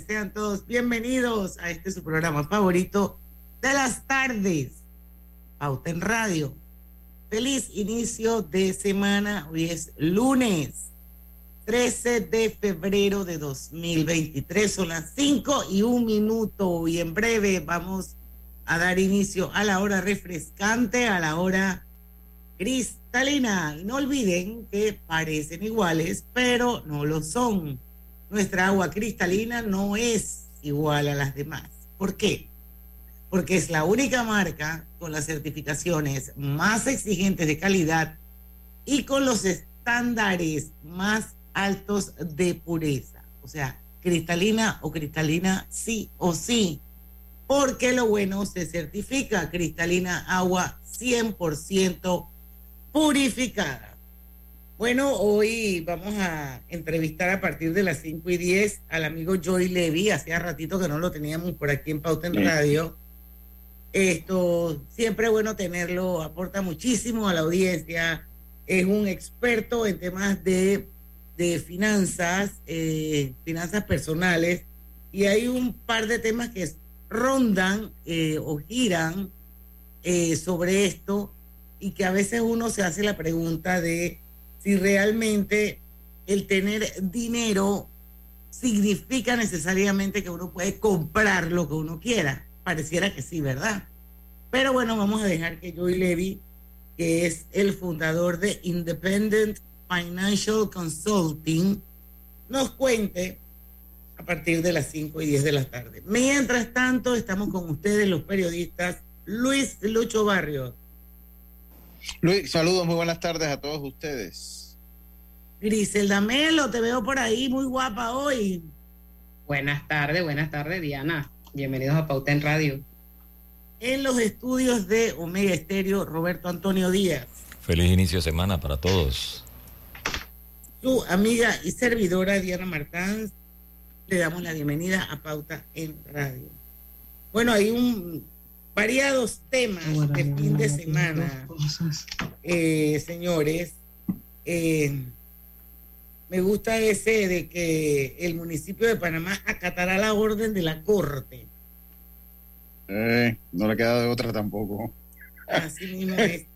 Sean todos bienvenidos a este su programa favorito de las tardes, Pauta en Radio. Feliz inicio de semana, hoy es lunes 13 de febrero de 2023, son las 5 y un minuto y en breve vamos a dar inicio a la hora refrescante, a la hora cristalina. Y no olviden que parecen iguales, pero no lo son nuestra agua cristalina no es igual a las demás. ¿Por qué? Porque es la única marca con las certificaciones más exigentes de calidad y con los estándares más altos de pureza. O sea, cristalina o cristalina sí o sí. Porque lo bueno se certifica cristalina agua 100% purificada. Bueno, hoy vamos a entrevistar a partir de las 5 y 10 al amigo Joy Levy. Hacía ratito que no lo teníamos por aquí en Pauta en Radio. Esto siempre es bueno tenerlo, aporta muchísimo a la audiencia. Es un experto en temas de, finanzas, eh, finanzas personales. Y hay un par de temas que rondan eh, o giran eh, sobre esto y que a veces uno se hace la pregunta de si realmente el tener dinero significa necesariamente que uno puede comprar lo que uno quiera. Pareciera que sí, ¿verdad? Pero bueno, vamos a dejar que Joey Levy, que es el fundador de Independent Financial Consulting, nos cuente a partir de las 5 y 10 de la tarde. Mientras tanto, estamos con ustedes los periodistas Luis Lucho Barrios. Luis, saludos, muy buenas tardes a todos ustedes. Griselda Melo, te veo por ahí, muy guapa hoy. Buenas tardes, buenas tardes, Diana. Bienvenidos a Pauta en Radio. En los estudios de Omega Estéreo, Roberto Antonio Díaz. Feliz inicio de semana para todos. Su amiga y servidora Diana Martán, le damos la bienvenida a Pauta en Radio. Bueno, hay un variados temas de fin de semana, eh, señores. Eh, me gusta ese de que el municipio de Panamá acatará la orden de la corte. Eh, no le queda de otra tampoco. Así mismo es.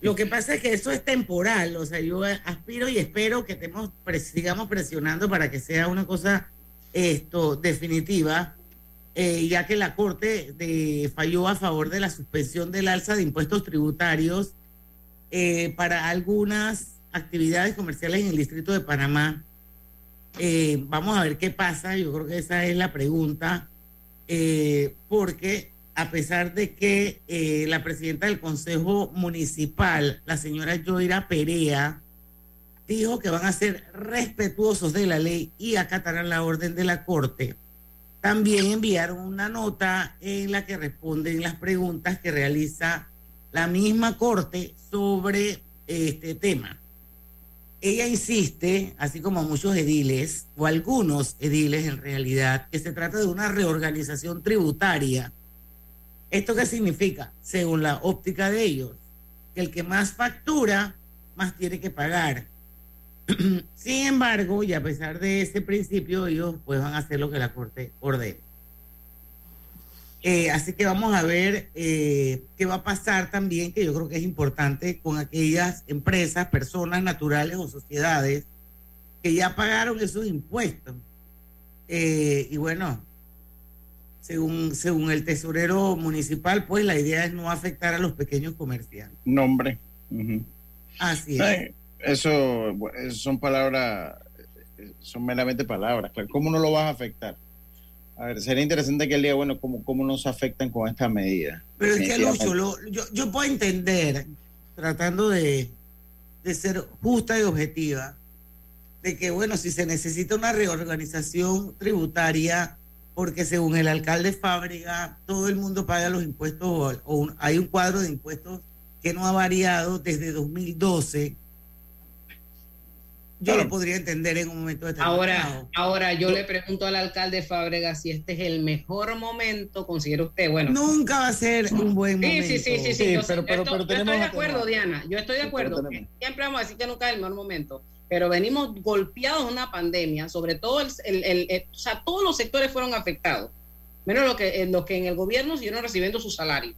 Lo que pasa es que eso es temporal, o sea, yo aspiro y espero que estemos, sigamos presionando para que sea una cosa esto definitiva, eh, ya que la Corte de, falló a favor de la suspensión del alza de impuestos tributarios eh, para algunas actividades comerciales en el Distrito de Panamá. Eh, vamos a ver qué pasa, yo creo que esa es la pregunta, eh, porque a pesar de que eh, la presidenta del Consejo Municipal, la señora Joira Perea, dijo que van a ser respetuosos de la ley y acatarán la orden de la Corte, también enviaron una nota en la que responden las preguntas que realiza la misma Corte sobre este tema ella insiste, así como muchos ediles, o algunos ediles en realidad, que se trata de una reorganización tributaria. ¿Esto qué significa? Según la óptica de ellos, que el que más factura, más tiene que pagar. Sin embargo, y a pesar de ese principio, ellos pues van a hacer lo que la Corte ordena. Eh, así que vamos a ver eh, qué va a pasar también, que yo creo que es importante con aquellas empresas, personas naturales o sociedades que ya pagaron esos impuestos. Eh, y bueno, según, según el tesorero municipal, pues la idea es no afectar a los pequeños comerciantes. Nombre. Así es. Eso, son palabras, son meramente palabras. ¿Cómo no lo vas a afectar? A ver, sería interesante que el día, bueno, cómo, cómo nos afectan con esta medida. Pero es que, Lucho, yo, yo puedo entender, tratando de, de ser justa y objetiva, de que, bueno, si se necesita una reorganización tributaria, porque según el alcalde Fábrega, todo el mundo paga los impuestos, o, hay un cuadro de impuestos que no ha variado desde 2012 yo lo podría entender en un momento de Ahora, ahora yo le pregunto al alcalde Fábrega si este es el mejor momento, considera usted, bueno. Nunca va a ser un buen momento. Sí, sí, sí, sí, pero, pero, yo estoy de acuerdo, Diana, yo estoy de acuerdo. Siempre vamos a decir que nunca es el mejor momento, pero venimos golpeados en una pandemia, sobre todo el, el, o sea, todos los sectores fueron afectados, menos los que, los que en el gobierno siguieron recibiendo su salario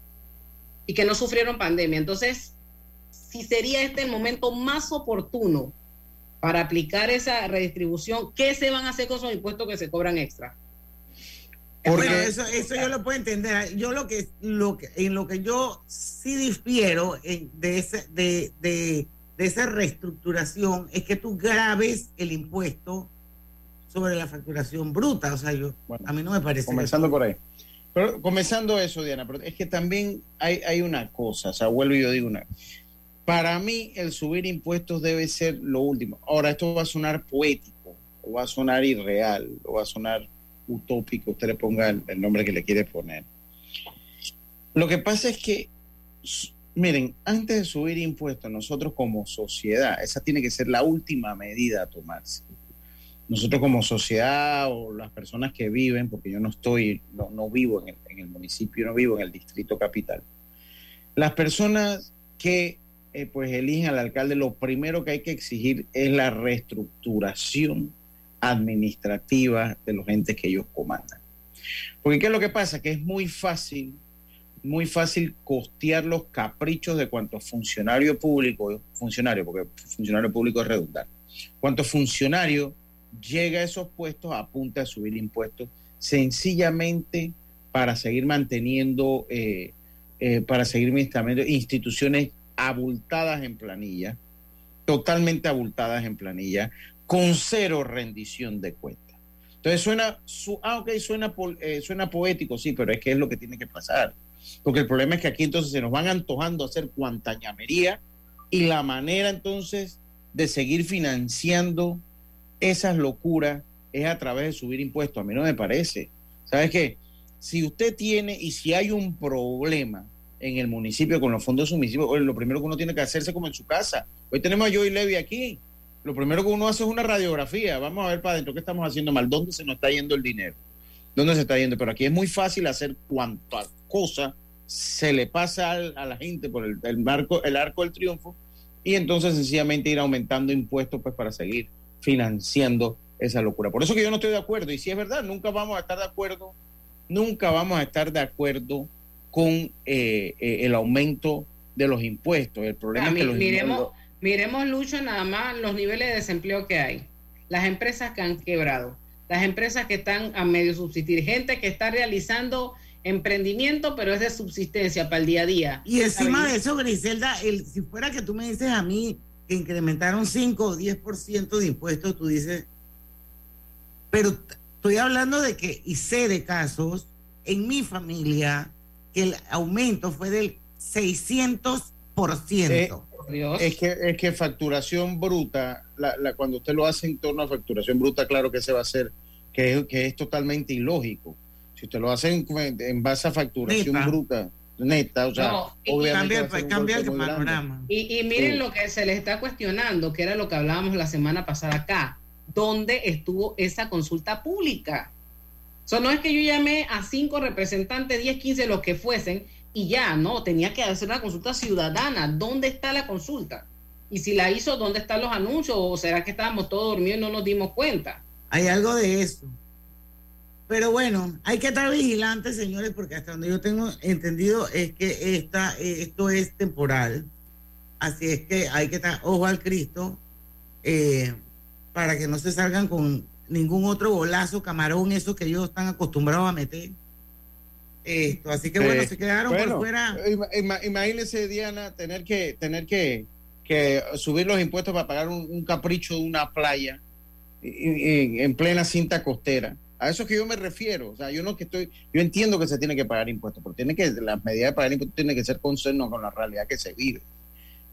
y que no sufrieron pandemia. Entonces, si sería este el momento más oportuno para aplicar esa redistribución, ¿qué se van a hacer con esos impuestos que se cobran extra? Porque eso, eso yo lo puedo entender. Yo lo que, lo que en lo que yo sí difiero de, ese, de, de, esa reestructuración es que tú grabes el impuesto sobre la facturación bruta. O sea, yo a mí no me parece. Comenzando por ahí. Pero comenzando eso, Diana, pero es que también hay, hay una cosa, o sea, vuelvo y yo digo una. Para mí, el subir impuestos debe ser lo último. Ahora, esto va a sonar poético, o va a sonar irreal, o va a sonar utópico, usted le ponga el, nombre que le quiere poner. Lo que pasa es que, miren, antes de subir impuestos, nosotros como sociedad, esa tiene que ser la última medida a tomarse. Nosotros como sociedad o las personas que viven, porque yo no estoy, no, vivo en el, en el municipio, no vivo en el distrito capital, las personas que eh, pues eligen al alcalde, lo primero que hay que exigir es la reestructuración administrativa de los entes que ellos comandan. Porque ¿qué es lo que pasa? Que es muy fácil, muy fácil costear los caprichos de cuantos funcionario público, funcionario, porque funcionario público es redundante, cuántos funcionario llega a esos puestos a punta de subir impuestos sencillamente para seguir manteniendo, eh, eh, para seguir administrando instituciones abultadas en planilla, totalmente abultadas en planilla, con cero rendición de cuentas. Entonces suena, su, ah, eh, suena poético, sí, pero es que es lo que tiene que pasar. Porque el problema es que aquí entonces se nos van antojando hacer cuantañamería y la manera entonces de seguir financiando esas locuras es a través de subir impuestos. A mí no me parece. ¿Sabes qué? Si usted tiene y si hay un problema en el municipio con los fondos de su lo primero que uno tiene que hacerse como en su casa. Hoy tenemos a Joey Levy aquí. Lo primero que uno hace es una radiografía. Vamos a ver para adentro qué estamos haciendo mal, dónde se nos está yendo el dinero, dónde se está yendo. Pero aquí es muy fácil hacer cuanta cosa se le pasa a la gente por el, el, marco, el arco del triunfo y entonces sencillamente ir aumentando impuestos pues para seguir financiando esa locura. Por eso que yo no estoy de acuerdo. Y si es verdad, nunca vamos a estar de acuerdo, nunca vamos a estar de acuerdo con eh, eh, el aumento de los impuestos. El problema es que los miremos, miremos, Lucho, nada más los niveles de desempleo que hay, las empresas que han quebrado, las empresas que están a medio subsistir, gente que está realizando emprendimiento, pero es de subsistencia para el día a día. Y encima de eso, Griselda, el, si fuera que tú me dices a mí que incrementaron 5 o 10% de impuestos, tú dices, pero estoy hablando de que, y sé de casos, en mi familia, el aumento fue del 600%. Eh, es, que, es que facturación bruta, la, cuando usted lo hace en torno a facturación bruta, claro que se va a hacer, que es, que es totalmente ilógico. Si usted lo hace en, base a facturación bruta, neta, o sea, obviamente cambia, el panorama. Y, y miren lo que se les está cuestionando, que era lo que hablábamos la semana pasada acá. ¿Dónde estuvo esa consulta pública? So, no es que yo llamé a cinco representantes, 10, 15, los que fuesen, y ya, no, tenía que hacer una consulta ciudadana. ¿Dónde está la consulta? Y si la hizo, ¿dónde están los anuncios? ¿O será que estábamos todos dormidos y no nos dimos cuenta? Hay algo de eso. Pero bueno, hay que estar vigilantes, señores, porque hasta donde yo tengo entendido es que esta, eh, esto es temporal. Así es que hay que estar ojo al Cristo eh, para que no se salgan con ningún otro golazo, camarón, eso que ellos están acostumbrados a meter. Esto, así que bueno, se quedaron por fuera. imagínese, Diana, tener que, tener que, que subir los impuestos para pagar un, capricho de una playa en, plena cinta costera. A eso que yo me refiero. O sea, yo no que estoy, yo entiendo que se tiene que pagar impuestos, pero tiene que, las medidas de pagar impuestos tienen que ser concerno con la realidad que se vive.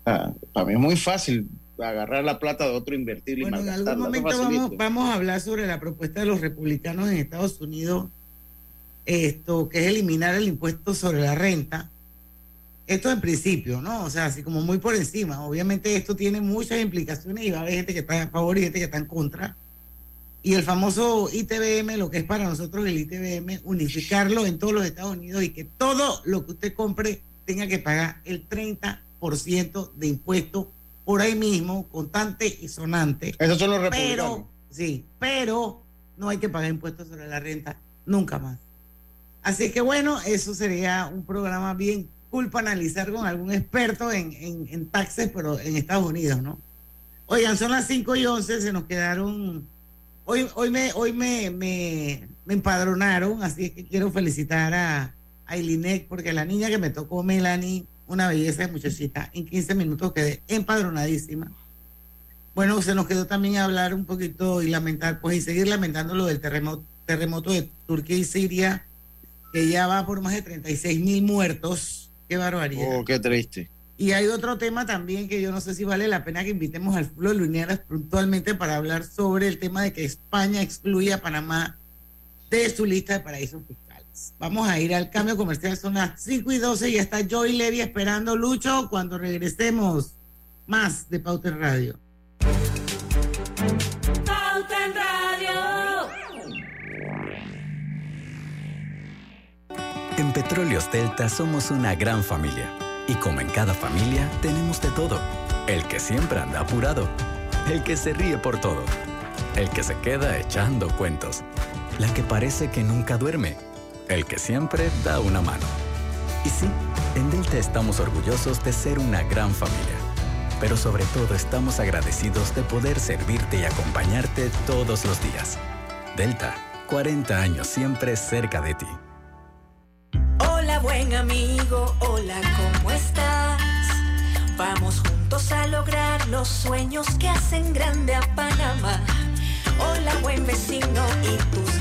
para mí es muy fácil agarrar la plata de otro, invertir y bueno, En algún momento vamos, a hablar sobre la propuesta de los republicanos en Estados Unidos, esto que es eliminar el impuesto sobre la renta. Esto en principio, ¿no? O sea, así como muy por encima. Obviamente esto tiene muchas implicaciones y va a haber gente que está a favor y gente que está en contra. Y el famoso ITBM, lo que es para nosotros el ITBM, unificarlo en todos los Estados Unidos y que todo lo que usted compre tenga que pagar el 30% de impuesto por ahí mismo, constante y sonante. Esos son los republicanos. Pero, sí, pero no hay que pagar impuestos sobre la renta nunca más. Así que bueno, eso sería un programa bien cool para analizar con algún experto en, en, taxes, pero en Estados Unidos, ¿no? Oigan, son las 5 y 11, se nos quedaron... Hoy, hoy, me, hoy me, me, me empadronaron, así que quiero felicitar a, a porque la niña que me tocó, Melanie, una belleza de muchachita. En 15 minutos quedé empadronadísima. Bueno, se nos quedó también hablar un poquito y lamentar, pues y seguir lamentando lo del terremoto, terremoto de Turquía y Siria, que ya va por más de 36 mil muertos. Qué barbaridad. Oh, qué triste. Y hay otro tema también que yo no sé si vale la pena que invitemos al Flo Lunieras puntualmente para hablar sobre el tema de que España excluye a Panamá de su lista de paraísos fiscales. Vamos a ir al cambio comercial, son las 5 y 12 y está Joy Levy esperando Lucho cuando regresemos más de Pauta en Radio. Pauta en Radio. En Petróleos Delta somos una gran familia y como en cada familia tenemos de todo. El que siempre anda apurado, el que se ríe por todo, el que se queda echando cuentos, la que parece que nunca duerme el que siempre da una mano. Y sí, en Delta estamos orgullosos de ser una gran familia, pero sobre todo estamos agradecidos de poder servirte y acompañarte todos los días. Delta, 40 años siempre cerca de ti. Hola buen amigo, hola, ¿cómo estás? Vamos juntos a lograr los sueños que hacen grande a Panamá. Hola buen vecino y tus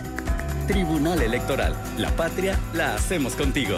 Tribunal Electoral. La patria la hacemos contigo.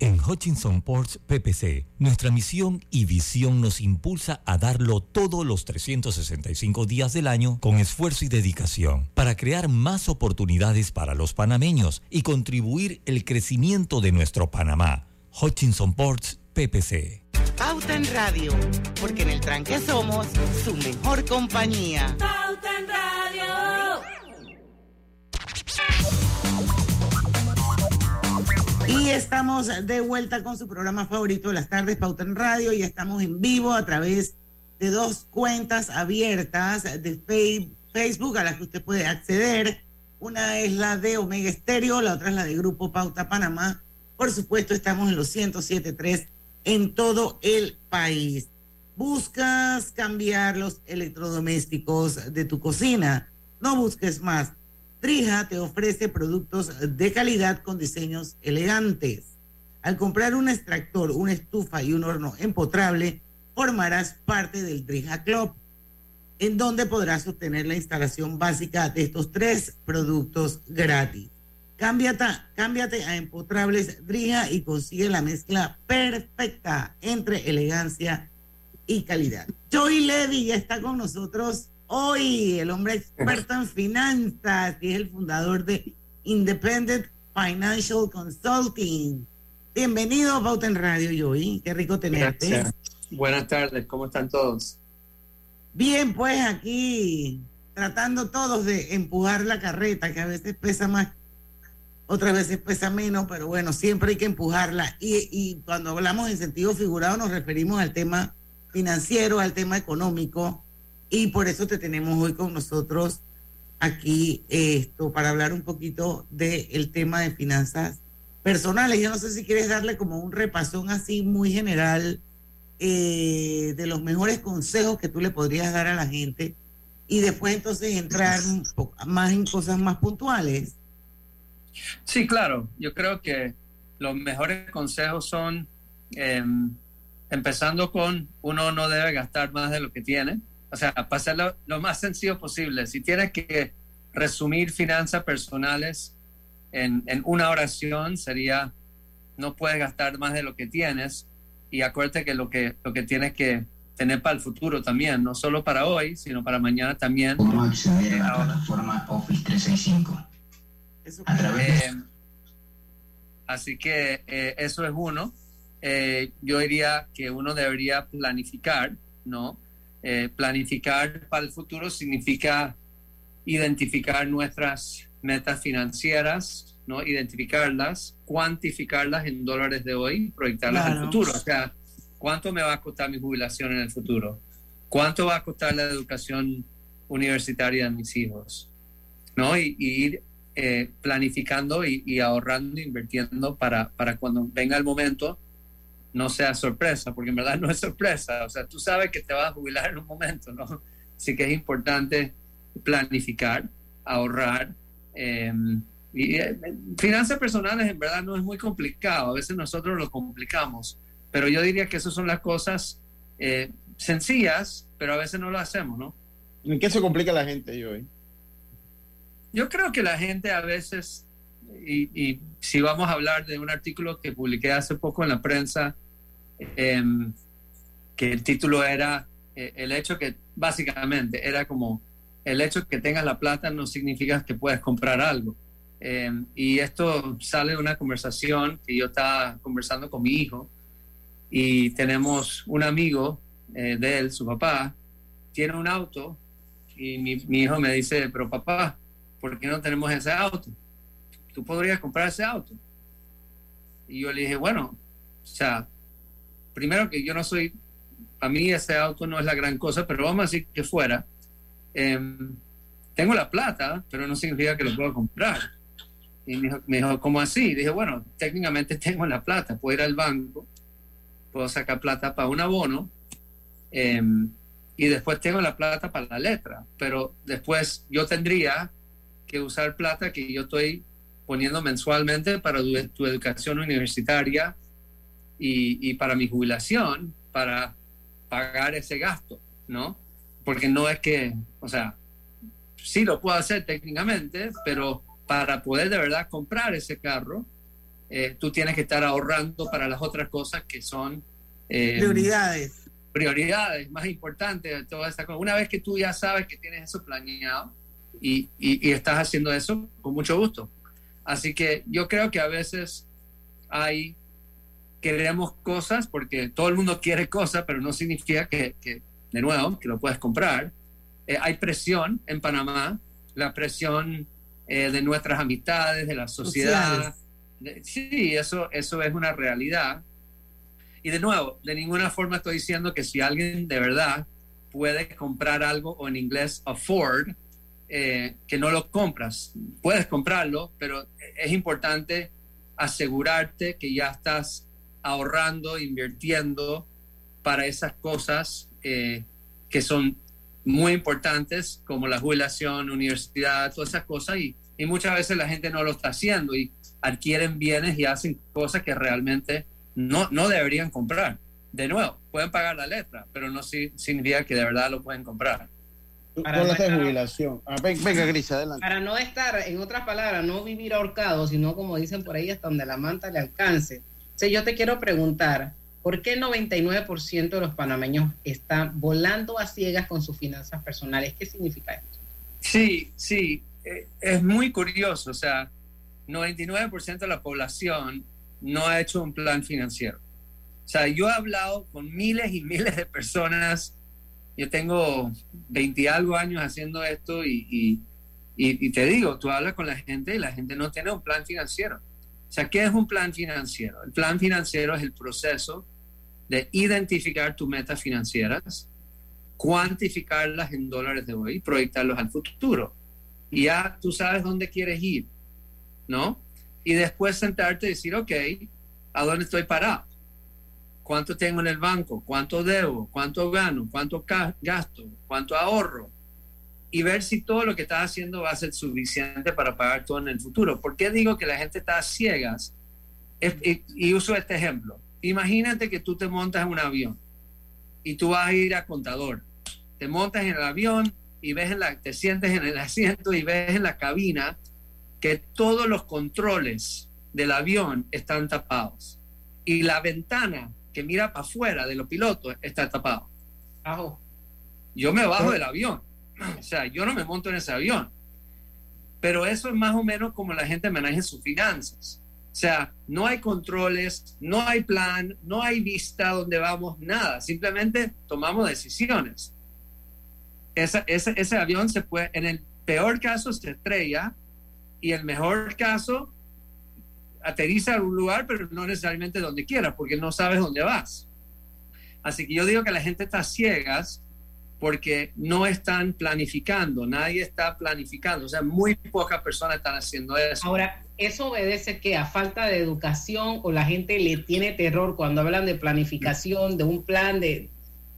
En Hutchinson Ports PPC, nuestra misión y visión nos impulsa a darlo todos los 365 días del año con esfuerzo y dedicación para crear más oportunidades para los panameños y contribuir el crecimiento de nuestro Panamá. Hutchinson Ports PPC. Pauta en Radio, porque en el tranque somos su mejor compañía. Pauta en Radio. Estamos de vuelta con su programa favorito de las tardes, Pauta en Radio, y estamos en vivo a través de dos cuentas abiertas de Facebook a las que usted puede acceder. Una es la de Omega Estéreo, la otra es la de Grupo Pauta Panamá. Por supuesto, estamos en los 107.3 en todo el país. Buscas cambiar los electrodomésticos de tu cocina. No busques más. Trija te ofrece productos de calidad con diseños elegantes. Al comprar un extractor, una estufa y un horno empotrable, formarás parte del Trija Club, en donde podrás obtener la instalación básica de estos tres productos gratis. Cámbiate, cámbiate a empotrables Drija y consigue la mezcla perfecta entre elegancia y calidad. Joy Levy ya está con nosotros hoy, el hombre experto en finanzas y es el fundador de Independent Financial Consulting. Bienvenido a Pauta en Radio, Joy. Qué rico tenerte. Buenas tardes, ¿cómo están todos? Bien, pues aquí tratando todos de empujar la carreta, que a veces pesa más, otras veces pesa menos, pero bueno, siempre hay que empujarla. Y, y cuando hablamos en sentido figurado nos referimos al tema financiero, al tema económico, y por eso te tenemos hoy con nosotros aquí esto para hablar un poquito del tema de finanzas personales. Yo no sé si quieres darle como un repasón así muy general eh, de los mejores consejos que tú le podrías dar a la gente y después entonces entrar más en cosas más puntuales. Sí, claro. Yo creo que los mejores consejos son em, empezando con uno no debe gastar más de lo que tiene. O sea, pasarlo lo más sencillo posible. Si tienes que resumir finanzas personales en, en, una oración, sería no puedes gastar más de lo que tienes. Y acuérdate que lo que, lo que tienes que tener para el futuro también, no solo para hoy, sino para mañana también. ¿Cómo acceder a la plataforma Office 365? A través eh, así que eh, eso es uno. Eh, yo diría que uno debería planificar, ¿no? Eh, planificar para el futuro significa identificar nuestras metas financieras, ¿no? Identificarlas, cuantificarlas en dólares de hoy, proyectarlas al futuro. O sea, ¿cuánto me va a costar mi jubilación en el futuro? ¿Cuánto va a costar la educación universitaria de mis hijos? ¿No? Y, ir eh, planificando y, y, ahorrando, invirtiendo para, para cuando venga el momento no sea sorpresa, porque en verdad no es sorpresa. O sea, tú sabes que te vas a jubilar en un momento, ¿no? Así que es importante planificar, ahorrar. Em, y eh, finanzas personales en verdad no es muy complicado. A veces nosotros lo complicamos, pero yo diría que esas son las cosas eh, sencillas, pero a veces no lo hacemos, ¿no? ¿En qué se complica la gente hoy? Yo creo que la gente a veces y, si vamos a hablar de un artículo que publiqué hace poco en la prensa, em, que el título era eh, el hecho que básicamente era como el hecho que tengas la plata no significa que puedes comprar algo. Em, y esto sale de una conversación que yo estaba conversando con mi hijo y tenemos un amigo eh, de él, su papá, tiene un auto y mi, mi hijo me dice, pero papá, ¿por qué no tenemos ese auto? Tú podrías comprar ese auto. Y yo le dije, bueno, o sea, primero que yo no soy, a mí ese auto no es la gran cosa, pero vamos a decir que fuera. Em, tengo la plata, pero no significa que lo puedo comprar. Y me dijo, ¿cómo así? dije, bueno, técnicamente tengo la plata, puedo ir al banco, puedo sacar plata para un abono, em, y después tengo la plata para la letra, pero después yo tendría que usar plata que yo estoy poniendo mensualmente para tu, educación universitaria y, para mi jubilación, para pagar ese gasto, ¿no? Porque no es que, o sea, sí lo puedo hacer técnicamente, pero para poder de verdad comprar ese carro, eh, tú tienes que estar ahorrando para las otras cosas que son... Eh, prioridades. Prioridades más importantes de toda esta cosa. Una vez que tú ya sabes que tienes eso planeado y, y estás haciendo eso, con mucho gusto. Así que yo creo que a veces hay, queremos cosas porque todo el mundo quiere cosas, pero no significa que, de nuevo, que lo puedes comprar. Eh, hay presión en Panamá, la presión eh, de nuestras amistades, de la sociedad, Sí, eso, eso es una realidad. Y de nuevo, de ninguna forma estoy diciendo que si alguien de verdad puede comprar algo, o en inglés afford, eh, que no lo compras. Puedes comprarlo, pero es importante asegurarte que ya estás ahorrando, invirtiendo para esas cosas eh, que son muy importantes, como la jubilación, universidad, todas esas cosas, y, muchas veces la gente no lo está haciendo y adquieren bienes y hacen cosas que realmente no, no deberían comprar. De nuevo, pueden pagar la letra, pero no significa que de verdad lo pueden comprar. Para no estar, jubilación. Ah, venga, Gris, adelante. Para no estar, en otras palabras, no vivir ahorcado, sino como dicen por ahí, hasta donde la manta le alcance. O yo te quiero preguntar, ¿por qué el 99% de los panameños están volando a ciegas con sus finanzas personales? ¿Qué significa esto? Sí, sí, eh, es muy curioso. O sea, 99% de la población no ha hecho un plan financiero. O sea, yo he hablado con miles y miles de personas. Yo tengo 20 y algo años haciendo esto y, y, te digo, tú hablas con la gente y la gente no tiene un plan financiero. O sea, ¿qué es un plan financiero? El plan financiero es el proceso de identificar tus metas financieras, cuantificarlas en dólares de hoy, proyectarlos al futuro. Y ya tú sabes dónde quieres ir, ¿no? y después sentarte y decir, ok, ¿a dónde estoy parado? ¿Cuánto tengo en el banco? ¿Cuánto debo? ¿Cuánto gano? ¿Cuánto gasto? ¿Cuánto ahorro? Y ver si todo lo que estás haciendo va a ser suficiente para pagar todo en el futuro. ¿Por qué digo que la gente está ciegas? y, y, uso este ejemplo. Imagínate que tú te montas en un avión y tú vas a ir a contador. Te montas en el avión y ves en la, te sientes en el asiento y ves en la cabina que todos los controles del avión están tapados y la ventana que mira para afuera de los pilotos está tapada. Yo me bajo del avión, o sea, yo no me monto en ese avión, pero eso es más o menos como la gente maneja sus finanzas. O sea, no hay controles, no hay plan, no hay vista donde vamos, nada. Simplemente tomamos decisiones. ese, ese avión se puede, en el peor caso, se estrella y el mejor caso aterriza a un lugar, pero no necesariamente donde quieras, porque no sabes dónde vas. Así que yo digo que la gente está ciegas porque no están planificando, nadie está planificando, o sea, muy pocas personas están haciendo eso. Ahora, ¿eso obedece que a falta de educación o la gente le tiene terror cuando hablan de planificación, de un plan, de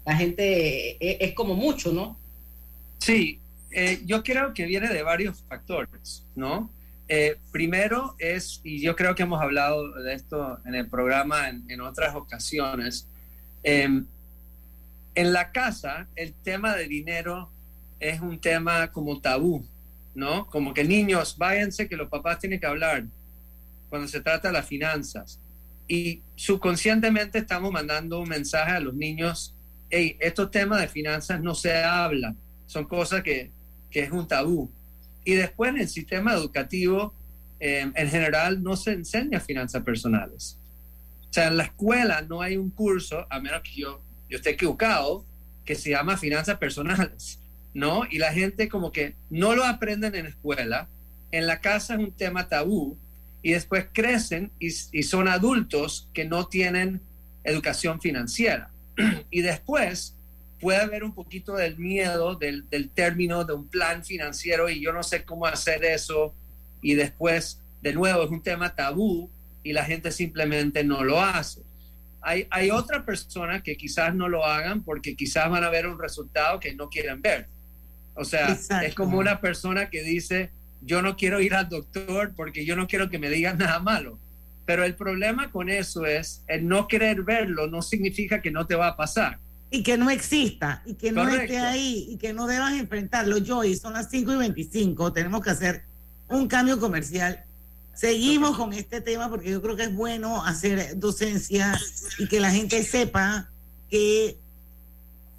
la gente es, es como mucho, ¿no? Sí, eh, yo creo que viene de varios factores, ¿no? Eh, primero es, y yo creo que hemos hablado de esto en el programa en, otras ocasiones, em, en la casa el tema de dinero es un tema como tabú, ¿no? Como que niños, váyanse que los papás tienen que hablar cuando se trata de las finanzas. Y subconscientemente estamos mandando un mensaje a los niños, hey, estos temas de finanzas no se hablan, son cosas que que es un tabú. Y después en el sistema educativo, em, en general, no se enseña finanzas personales. O sea, en la escuela no hay un curso, a menos que yo, yo esté equivocado, que se llama finanzas personales, ¿no? Y la gente como que no lo aprenden en la escuela, en la casa es un tema tabú, y después crecen y, y son adultos que no tienen educación financiera. y después puede haber un poquito del miedo del, término de un plan financiero y yo no sé cómo hacer eso y después, de nuevo, es un tema tabú y la gente simplemente no lo hace. Hay, hay otras personas que quizás no lo hagan porque quizás van a ver un resultado que no quieren ver. O sea, es como una persona que dice, yo no quiero ir al doctor porque yo no quiero que me digan nada malo. Pero el problema con eso es, el no querer verlo no significa que no te va a pasar y que no exista y que no esté ahí y que no debas enfrentarlo. Joy, son las 5 y 25, tenemos que hacer un cambio comercial. Seguimos con este tema porque yo creo que es bueno hacer docencia y que la gente sepa que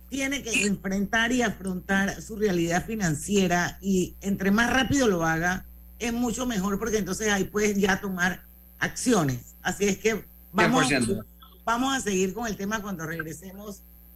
tiene que enfrentar y afrontar su realidad financiera y entre más rápido lo haga, es mucho mejor porque entonces ahí puedes ya tomar acciones. Así es que vamos, vamos a seguir con el tema cuando regresemos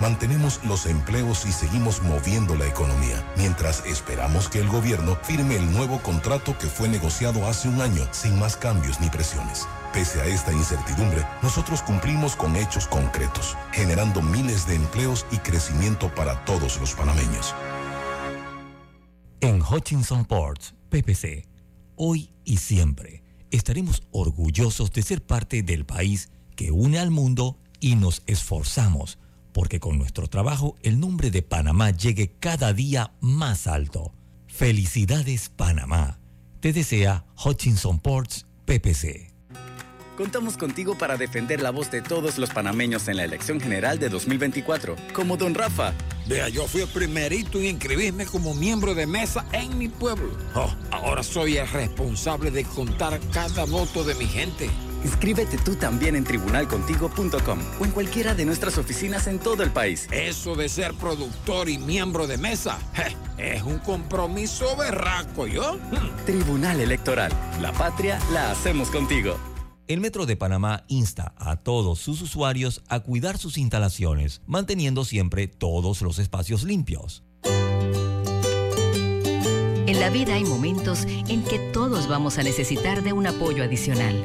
mantenemos los empleos y seguimos moviendo la economía, mientras esperamos que el gobierno firme el nuevo contrato que fue negociado hace un año sin más cambios ni presiones. Pese a esta incertidumbre, nosotros cumplimos con hechos concretos, generando miles de empleos y crecimiento para todos los panameños. En Hutchinson Ports, PPC, hoy y siempre, estaremos orgullosos de ser parte del país que une al mundo y nos esforzamos porque con nuestro trabajo el nombre de Panamá llegue cada día más alto. Felicidades Panamá. Te desea Hutchinson Ports PPC. Contamos contigo para defender la voz de todos los panameños en la elección general de 2024, como don Rafa. Vea, yo fui el primerito en inscribirme como miembro de mesa en mi pueblo. Oh, ahora soy el responsable de contar cada voto de mi gente. Inscríbete tú también en tribunalcontigo.com o en cualquiera de nuestras oficinas en todo el país. Eso de ser productor y miembro de mesa es un compromiso berraco, ¿yo? Tribunal Electoral. La patria la hacemos contigo. El Metro de Panamá insta a todos sus usuarios a cuidar sus instalaciones, manteniendo siempre todos los espacios limpios. En la vida hay momentos en que todos vamos a necesitar de un apoyo adicional.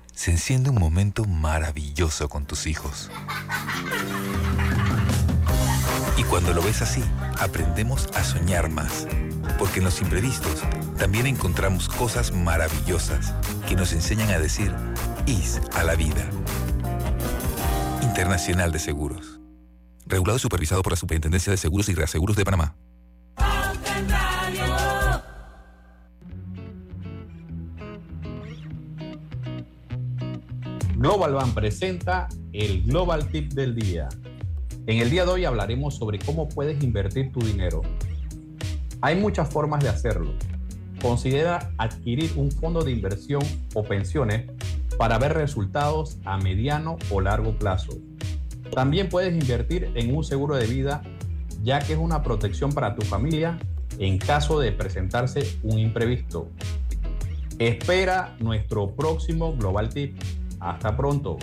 se enciende un momento maravilloso con tus hijos. Y cuando lo ves así, aprendemos a soñar más. Porque en los imprevistos también encontramos cosas maravillosas que nos enseñan a decir IS a la vida. Internacional de Seguros. Regulado y supervisado por la Superintendencia de Seguros y Reaseguros de Panamá. Global Bank presenta el Global Tip del día. En el día de hoy hablaremos sobre cómo puedes invertir tu dinero. Hay muchas formas de hacerlo. Considera adquirir un fondo de inversión o pensiones para ver resultados a mediano o largo plazo. También puedes invertir en un seguro de vida ya que es una protección para tu familia en caso de presentarse un imprevisto. Espera nuestro próximo Global Tip. Hasta pronto.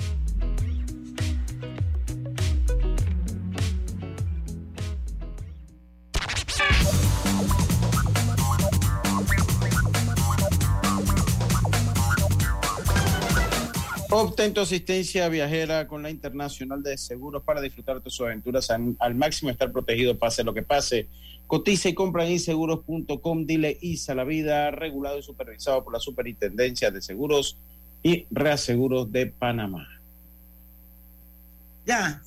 Obtén tu asistencia viajera con la Internacional de Seguros para disfrutar de sus aventuras al, máximo, estar protegido pase lo que pase. Cotiza y compra en inseguros.com, dile ISA la vida, regulado y supervisado por la Superintendencia de Seguros y Reaseguros de Panamá. Ya.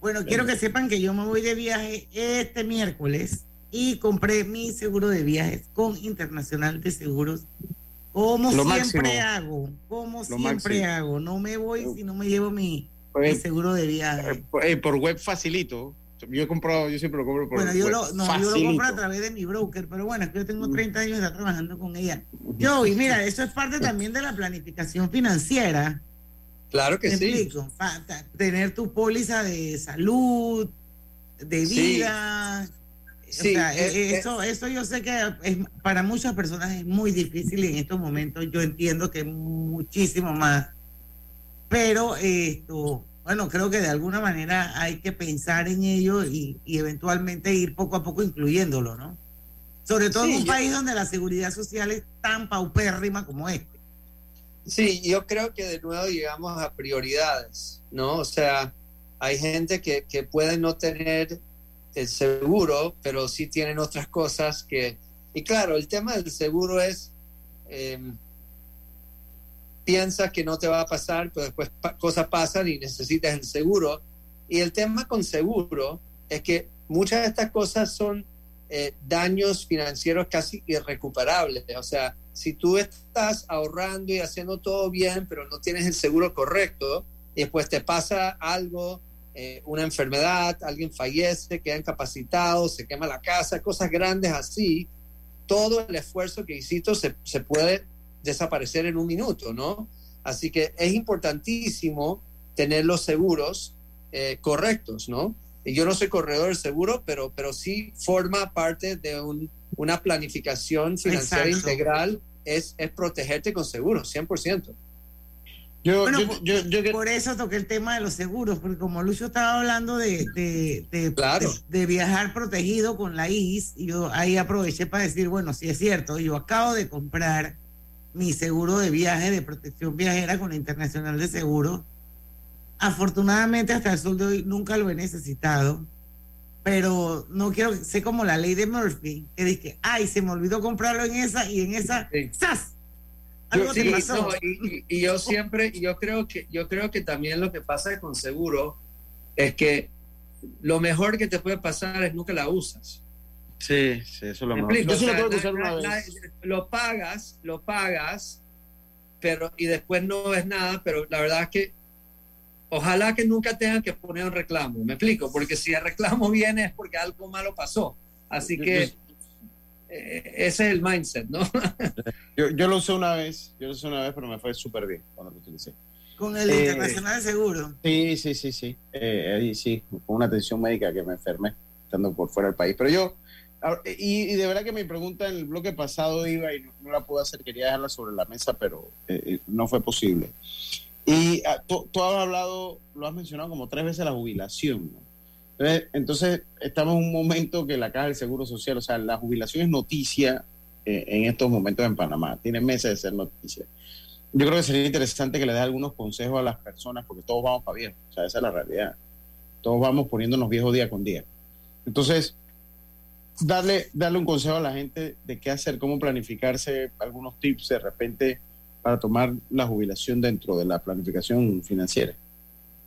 Bueno, quiero que sepan que yo me voy de viaje este miércoles y compré mi seguro de viajes con Internacional de Seguros como siempre hago, como siempre hago. No me voy si no me llevo mi, seguro de viaje. Eh, eh, por web facilito. Yo he comprado, yo siempre lo compro por Bueno, yo lo, no, yo lo compro a través de mi broker, pero bueno, es que yo tengo 30 años de estar trabajando con ella. Yo, y mira, eso es parte también de la planificación financiera. Claro que sí. tener tu póliza de salud, de vida. Sí. o sea, eh, eh, eso, eso yo sé que es, para muchas personas es muy difícil y en estos momentos yo entiendo que muchísimo más. Pero esto, bueno, creo que de alguna manera hay que pensar en ello y, eventualmente ir poco a poco incluyéndolo, ¿no? Sobre todo en un país donde la seguridad social es tan paupérrima como este. Sí, yo creo que de nuevo llegamos a prioridades, ¿no? O sea, hay gente que, que puede no tener el seguro, pero sí tienen otras cosas que... Y claro, el tema del seguro es... Eh, piensa que no te va a pasar, pero después cosas pasan y necesitas el seguro. Y el tema con seguro es que muchas de estas cosas son eh, daños financieros casi irrecuperables. O sea, si tú estás ahorrando y haciendo todo bien, pero no tienes el seguro correcto, y después te pasa algo, eh, una enfermedad, alguien fallece, queda incapacitado, se quema la casa, cosas grandes así, todo el esfuerzo que hiciste se puede desaparecer en un minuto, ¿no? Así que es importantísimo tener los seguros eh, correctos, ¿no? Y yo no soy corredor del seguro, pero, pero sí forma parte de una planificación financiera integral, es, es protegerte con seguros, 100%. Yo, yo, yo, por eso toqué el tema de los seguros, porque como Lucho estaba hablando de, de, de, viajar protegido con la IS, yo ahí aproveché para decir, bueno, sí es cierto, yo acabo de comprar mi seguro de viaje de protección viajera con la Internacional de Seguro. Afortunadamente hasta el sol de hoy nunca lo he necesitado, pero no quiero, sé como la ley de Murphy, que dice, ay, se me olvidó comprarlo en esa y en esa, ¡zas! y, yo siempre, yo creo que, yo creo que también lo que pasa con seguro es que lo mejor que te puede pasar es nunca la usas. Sí, sí, eso es lo mejor. lo pagas, lo pagas, pero y después no ves nada, pero la verdad es que ojalá que nunca tengan que poner un reclamo, me explico, porque si el reclamo viene es porque algo malo pasó. Así que eh, ese es el mindset, ¿no? yo, yo, lo usé una vez, yo lo usé una vez, pero me fue súper bien cuando lo utilicé. Con el eh, Internacional de Seguro. Sí, sí, sí, sí. Eh, ahí sí, con una atención médica que me enfermé estando por fuera del país. Pero yo, y, de verdad que mi pregunta en el bloque pasado iba y no, la pude hacer, quería dejarla sobre la mesa, pero eh, eh, no fue posible. Y ah, tú, has hablado, lo has mencionado como tres veces la jubilación. Entonces, estamos en un momento que la Caja del Seguro Social, o sea, la jubilación es noticia eh, en estos momentos en Panamá, tiene meses de ser noticia. Yo creo que sería interesante que le dé algunos consejos a las personas, porque todos vamos para bien, o sea, esa es la realidad. Todos vamos poniéndonos viejos día con día. Entonces, darle, darle un consejo a la gente de qué hacer, cómo planificarse, algunos tips de repente para tomar la jubilación dentro de la planificación financiera.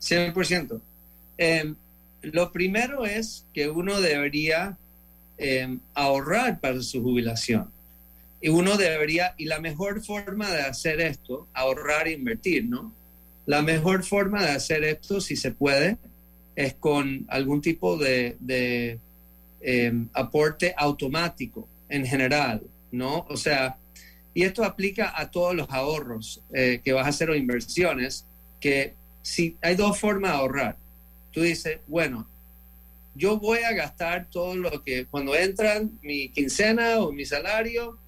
100%. Em, lo primero es que uno debería em, ahorrar para su jubilación. Y uno debería, y la mejor forma de hacer esto, ahorrar e invertir, ¿no? La mejor forma de hacer esto, si se puede, es con algún tipo de Em, aporte automático en general, ¿no? O sea, y esto aplica a todos los ahorros eh, que vas a hacer o inversiones, que si hay dos formas de ahorrar. Tú dices, bueno, yo voy a gastar todo lo que cuando entran mi quincena o mi salario,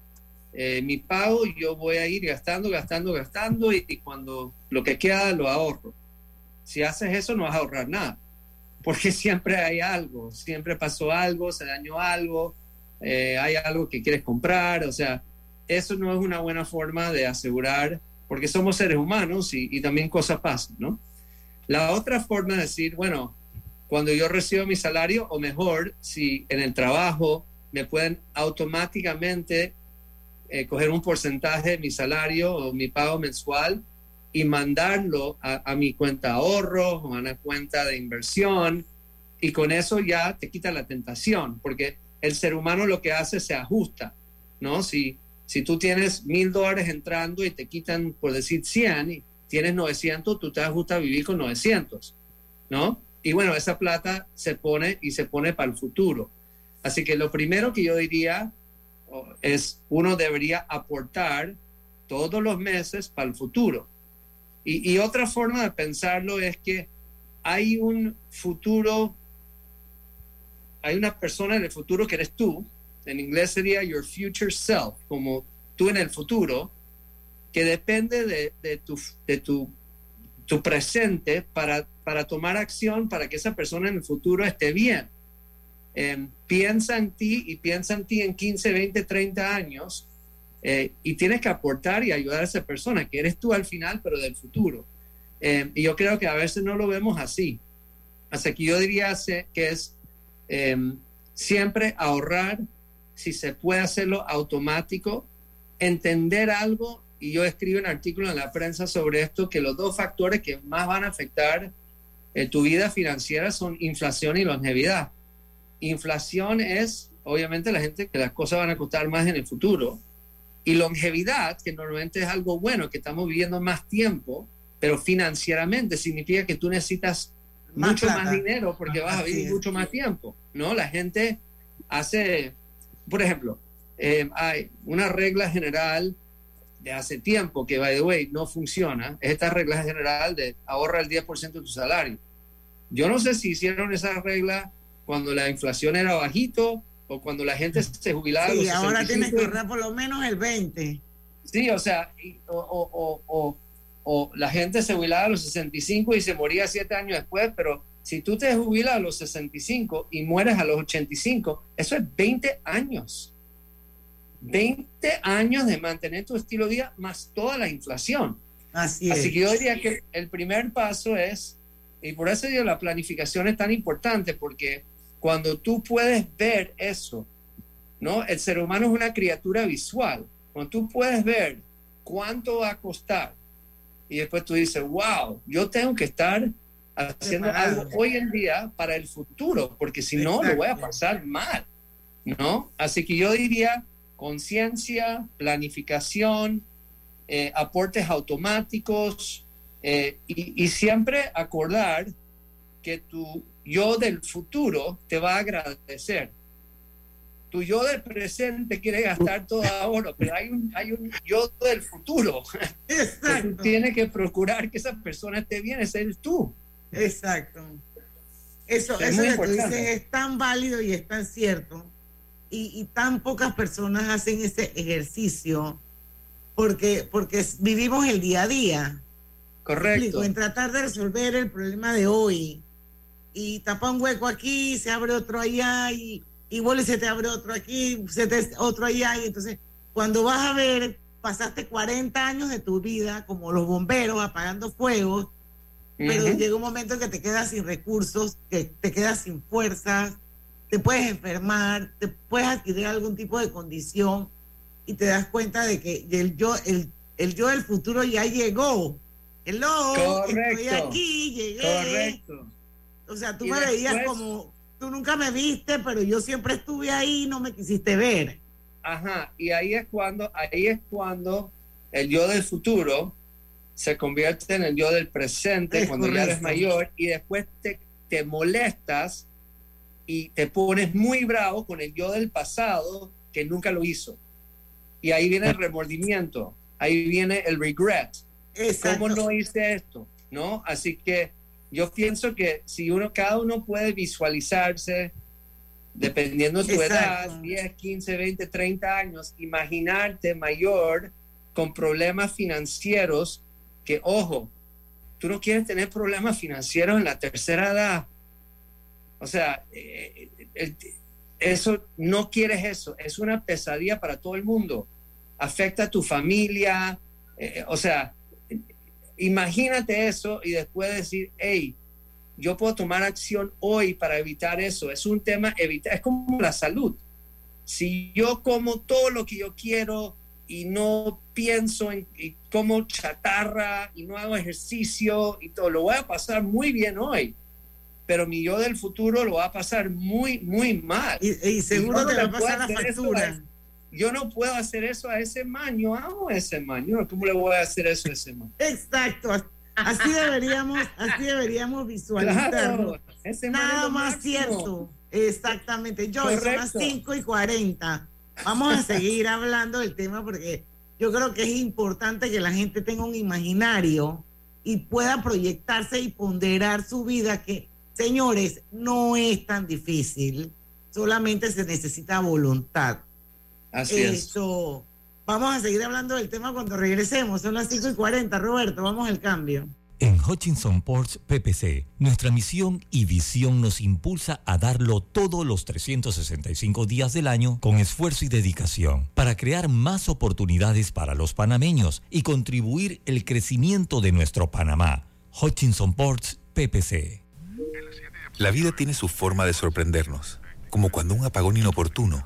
eh, mi pago, yo voy a ir gastando, gastando, gastando y, y, cuando lo que queda lo ahorro. Si haces eso no vas a ahorrar nada porque siempre hay algo, siempre pasó algo, se dañó algo, eh, hay algo que quieres comprar, o sea, eso no es una buena forma de asegurar, porque somos seres humanos y, también cosas pasan, ¿no? La otra forma de decir, bueno, cuando yo recibo mi salario, o mejor, si en el trabajo me pueden automáticamente eh, coger un porcentaje de mi salario o mi pago mensual y mandarlo a, mi cuenta ahorro o a una cuenta de inversión y con eso ya te quita la tentación, porque el ser humano lo que hace se ajusta, ¿no? Si, si tú tienes mil dólares entrando y te quitan, por decir, 100 y tienes 900, tú te ajustas a vivir con 900, ¿no? y bueno, esa plata se pone y se pone para el futuro. Así que lo primero que yo diría es, uno debería aportar todos los meses para el futuro. Y, otra forma de pensarlo es que hay un futuro, hay una persona en el futuro que eres tú, en inglés sería your future self, como tú en el futuro, que depende de, tu, de tu, tu presente para, para, tomar acción para que esa persona en el futuro esté bien. Eh, piensa en ti y piensa en ti en 15, 20, 30 años eh, y tienes que aportar y ayudar a esa persona, que eres tú al final, pero del futuro. Eh, y yo creo que a veces no lo vemos así. Así que yo diría que es siempre ahorrar, si se puede hacerlo automático, entender algo y yo escribo un artículo en la prensa sobre esto, que los dos factores que más van a afectar eh, tu vida financiera son inflación y longevidad. Inflación es, obviamente, la gente que las cosas van a costar más en el futuro. Y longevidad, que normalmente es algo bueno, que estamos viviendo más tiempo, pero financieramente significa que tú necesitas mucho más dinero porque vas a vivir mucho más tiempo, ¿no? La gente hace, por ejemplo, eh, hay una regla general de hace tiempo que, by the way, no funciona, es esta regla general de ahorra el 10% de tu salario. Yo no sé si hicieron esa regla cuando la inflación era bajito o cuando la gente se jubilaba. Sí, ahora tienes que ahorrar por lo menos el 20. Sí, o sea, o, o, o, la gente se jubilaba a los 65 y se moría siete años después, pero si tú te jubilas a los 65 y mueres a los 85, eso es 20 años. 20 años de mantener tu estilo de vida más toda la inflación. Así, Así que yo diría que el primer paso es, y por eso digo, la planificación es tan importante, porque cuando tú puedes ver eso, ¿no? El ser humano es una criatura visual. Cuando tú puedes ver cuánto va a costar, y después tú dices, wow, yo tengo que estar haciendo algo hoy en día para el futuro, porque si no, lo voy a pasar mal, ¿no? Así que yo diría, conciencia, planificación, eh, aportes automáticos eh, y, siempre acordar que tu yo del futuro te va a agradecer. Tu yo del presente quiere gastar todo ahora, pero hay un, hay un yo del futuro. Exacto. Tiene que procurar que esa persona esté bien, ese eres tú. Exacto. Eso, es eso que tú dices es tan válido y es tan cierto y, tan pocas personas hacen ese ejercicio porque, porque vivimos el día a día. Correcto. en tratar de resolver el problema de hoy. Y tapa un hueco aquí, se abre otro allá, y, y vuelve y se te abre otro aquí, se te otro allá. Y entonces, cuando vas a ver, pasaste 40 años de tu vida como los bomberos apagando fuegos, pero llega un momento en que te quedas sin recursos, que te quedas sin fuerzas, te puedes enfermar, te puedes adquirir algún tipo de condición y te das cuenta de que el yo, el, el yo del futuro ya llegó. Hello, estoy aquí, llegué. Correcto. O sea, tú me veías como, tú nunca me viste, pero yo siempre estuve ahí y no me quisiste ver. Ajá, y ahí es cuando, ahí es cuando el yo del futuro se convierte en el yo del presente cuando ya eres mayor y después te, te molestas y te pones muy bravo con el yo del pasado que nunca lo hizo. Y ahí viene el remordimiento, ahí viene el regret. ¿Cómo no hice esto? ¿No? Así que yo pienso que si uno, cada uno puede visualizarse, dependiendo de tu edad, 10, 15, 20, 30 años, imaginarte mayor con problemas financieros, que ojo, tú no quieres tener problemas financieros en la tercera edad, o sea, eh, eso no quieres eso, es una pesadilla para todo el mundo. Afecta a tu familia, eh, o sea, imagínate eso y después decir, hey, yo puedo tomar acción hoy para evitar eso. Es un tema, evitar, es como la salud. Si yo como todo lo que yo quiero y no pienso en y como chatarra y no hago ejercicio y todo, lo voy a pasar muy bien hoy pero mi yo del futuro lo va a pasar muy, muy mal. Y, seguro te pasar la factura. Yo no puedo hacer eso a ese man, yo amo a ese man, ¿cómo le voy a hacer eso a ese man? Exacto, Así deberíamos, así deberíamos visualizarlo. Nada más cierto. Exactamente. Yo, son las 5 y 40. Vamos a seguir hablando del tema porque yo creo que es importante que la gente tenga un imaginario y pueda proyectarse y ponderar su vida que, señores, no es tan difícil, solamente se necesita voluntad. Así Eso. Vamos a seguir hablando del tema cuando regresemos. Son las 5 y 40, Roberto. Vamos al cambio. En Hutchinson Ports PPC, nuestra misión y visión nos impulsa a darlo todos los 365 días del año con esfuerzo y dedicación para crear más oportunidades para los panameños y contribuir el crecimiento de nuestro Panamá. Hutchinson Ports PPC. La vida tiene su forma de sorprendernos, como cuando un apagón inoportuno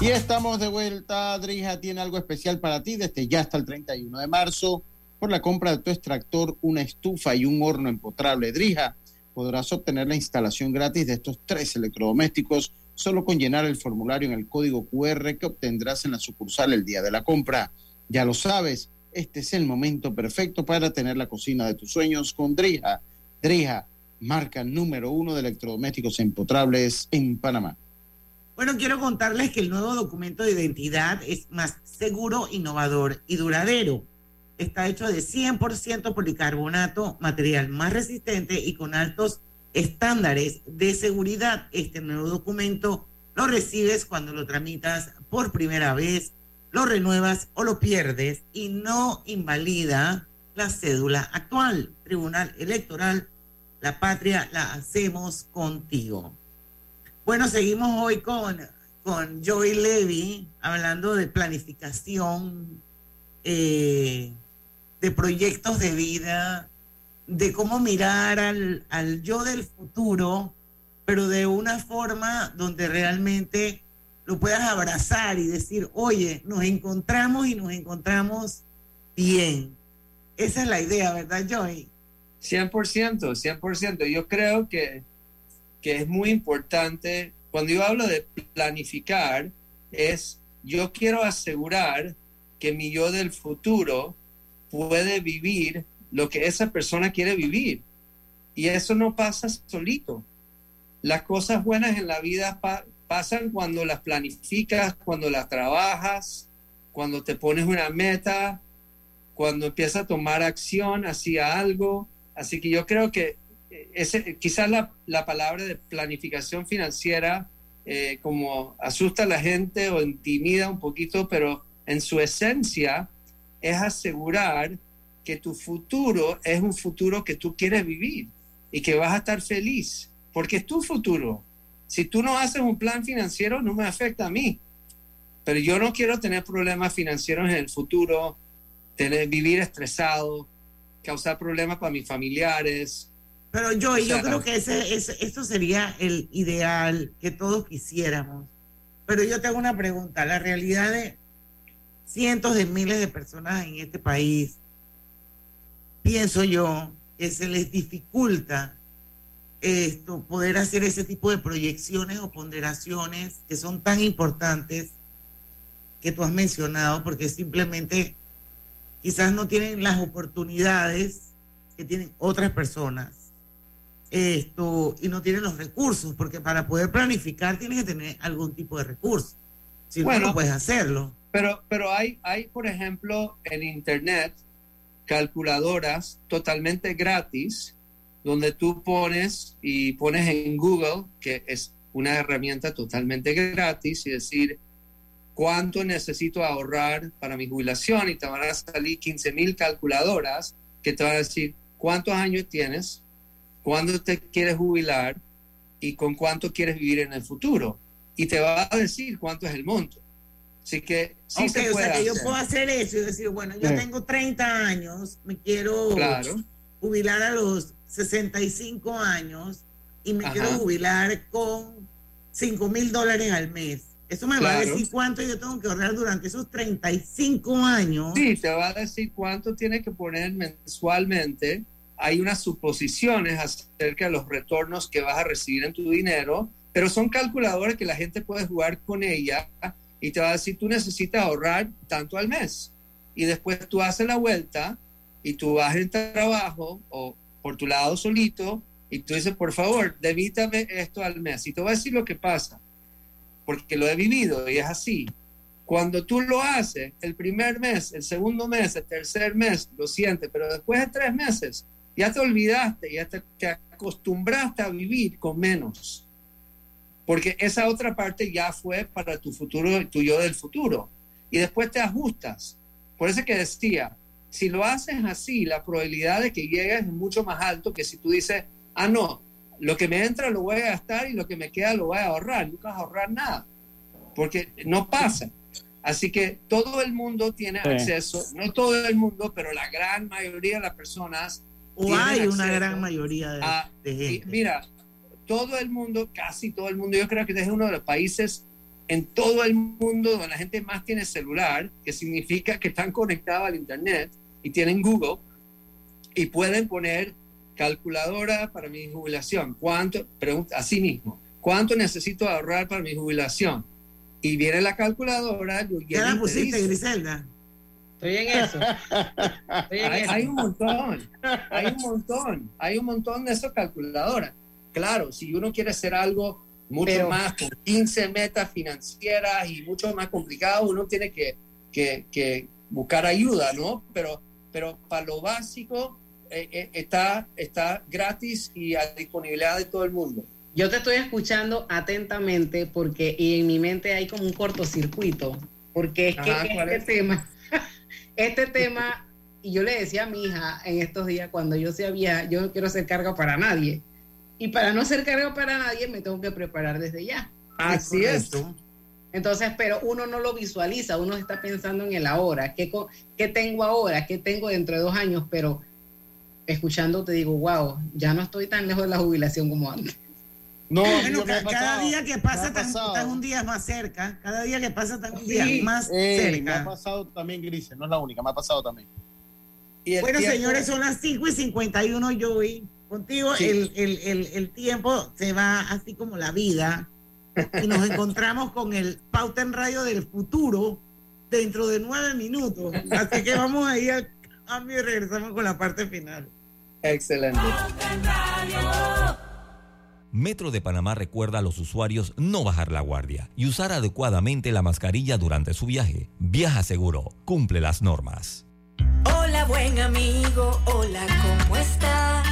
Y estamos de vuelta. Drija tiene algo especial para ti desde ya hasta el 31 de marzo. Por la compra de tu extractor, una estufa y un horno empotrable Drija, podrás obtener la instalación gratis de estos tres electrodomésticos solo con llenar el formulario en el código QR que obtendrás en la sucursal el día de la compra. Ya lo sabes, este es el momento perfecto para tener la cocina de tus sueños con Drija. Drija, marca número uno de electrodomésticos empotrables en Panamá. Bueno, quiero contarles que el nuevo documento de identidad es más seguro, innovador y duradero. Está hecho de 100% policarbonato, material más resistente y con altos estándares de seguridad. Este nuevo documento lo recibes cuando lo tramitas por primera vez, lo renuevas o lo pierdes y no invalida la cédula actual. Tribunal Electoral, la patria la hacemos contigo. Bueno, seguimos hoy con, con Joey Levy hablando de planificación, eh, de proyectos de vida, de cómo mirar al, al yo del futuro, pero de una forma donde realmente lo puedas abrazar y decir, oye, nos encontramos y nos encontramos bien. Esa es la idea, ¿verdad, Joy? 100%, 100%. Yo creo que, que es muy importante, cuando yo hablo de planificar, es yo quiero asegurar que mi yo del futuro puede vivir lo que esa persona quiere vivir. Y eso no pasa solito. Las cosas buenas en la vida pasan cuando las planificas, cuando las trabajas, cuando te pones una meta, cuando empiezas a tomar acción hacia algo. Así que yo creo que ese, quizás la, la palabra de planificación financiera eh, como asusta a la gente o intimida un poquito, pero en su esencia es asegurar que tu futuro es un futuro que tú quieres vivir y que vas a estar feliz, porque es tu futuro. Si tú no haces un plan financiero, no me afecta a mí. Pero yo no quiero tener problemas financieros en el futuro, tener, vivir estresado, causar problemas para mis familiares. Pero yo, yo creo que ese, ese, sería el ideal que todos quisiéramos. Pero yo tengo una pregunta. La realidad de cientos de miles de personas en este país pienso yo que se les dificulta esto, poder hacer ese tipo de proyecciones o ponderaciones que son tan importantes que tú has mencionado, porque simplemente quizás no tienen las oportunidades que tienen otras personas esto y no tienen los recursos, porque para poder planificar tienes que tener algún tipo de recurso. Si no, no puedes hacerlo. Pero, pero hay, hay, por ejemplo, en Internet calculadoras totalmente gratis donde tú pones y pones en Google, que es una herramienta totalmente gratis, y decir cuánto necesito ahorrar para mi jubilación y te van a salir 15 mil calculadoras que te van a decir cuántos años tienes, cuándo te quieres jubilar y con cuánto quieres vivir en el futuro. Y te va a decir cuánto es el monto. Así que sí se puede o sea que yo puedo hacer eso y decir, bueno, yo tengo 30 años, me quiero jubilar a los 65 años y me quiero jubilar con 5 mil dólares al mes. Eso me va a decir cuánto yo tengo que ahorrar durante esos 35 años. Sí, te va a decir cuánto tienes que poner mensualmente. Hay unas suposiciones acerca de los retornos que vas a recibir en tu dinero, pero son calculadores que la gente puede jugar con ella y te va a decir, tú necesitas ahorrar tanto al mes. Y después tú haces la vuelta y tú vas en trabajo o por tu lado solito y tú dices, por favor, debítame esto al mes. Y te voy a decir lo que pasa, porque lo he vivido y es así. Cuando tú lo haces, el primer mes, el segundo mes, el tercer mes, lo sientes, pero después de tres meses, ya te olvidaste, ya te, te acostumbraste a vivir con menos porque esa otra parte ya fue para tu futuro, tu yo del futuro. Y después te ajustas. Por eso que decía, si lo haces así, la probabilidad de que llegues es mucho más alto que si tú dices, ah, no, lo que me entra lo voy a gastar y lo que me queda lo voy a ahorrar. Nunca vas a ahorrar nada, porque no pasa. Así que todo el mundo tiene acceso, no todo el mundo, pero la gran mayoría de las personas. O hay una gran mayoría de, de gente. mira, todo el mundo, casi todo el mundo, yo creo que es uno de los países en todo el mundo donde la gente más tiene celular, que significa que están conectados al Internet y tienen Google y pueden poner calculadora para mi jubilación. ¿Cuánto? Pregunta a sí mismo. ¿Cuánto necesito ahorrar para mi jubilación? Y viene la calculadora. ¿Qué la pusiste, Griselda? Estoy en eso. hay, un montón, hay un montón, hay un montón de esas calculadoras. Claro, si uno quiere hacer algo mucho más con 15 metas financieras y mucho más complicado, uno tiene que, buscar ayuda, ¿no? Pero, pero para lo básico, eh, eh, está, está gratis y a disponibilidad de todo el mundo. Yo te estoy escuchando atentamente porque y en mi mente hay como un cortocircuito, porque es que este tema, este tema, y yo le decía a mi hija en estos días, cuando yo sea vieja, yo no quiero ser carga para nadie. Y para no ser carga para nadie, me tengo que preparar desde ya. Así es. Entonces, pero uno no lo visualiza, uno está pensando en el ahora, ¿qué, qué tengo ahora? ¿Qué tengo dentro de dos años? Pero escuchando te digo, wow, ya no estoy tan lejos de la jubilación como antes. No, cada, día que pasa estás un día más cerca, cada día que pasa estás un día más cerca. Me ha pasado también, Grise, no es la única, me ha pasado también. bueno, señores, son las 5 y 51, Joey. Contigo el, el, el, el tiempo se va así como la vida y nos encontramos con el Pauta en Radio del futuro dentro de nueve minutos. Así que vamos a ir al cambio y regresamos con la parte final. Excelente. Metro de Panamá recuerda a los usuarios no bajar la guardia y usar adecuadamente la mascarilla durante su viaje. Viaja seguro, cumple las normas. Hola buen amigo, hola, ¿cómo estás?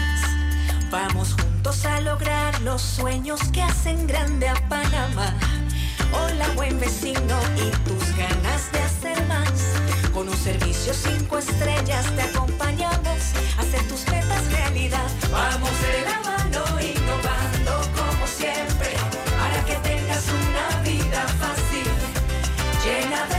Vamos juntos a lograr los sueños que hacen grande a Panamá. Hola buen vecino y tus ganas de hacer más. Con un servicio cinco estrellas te acompañamos a hacer tus metas realidad. Vamos de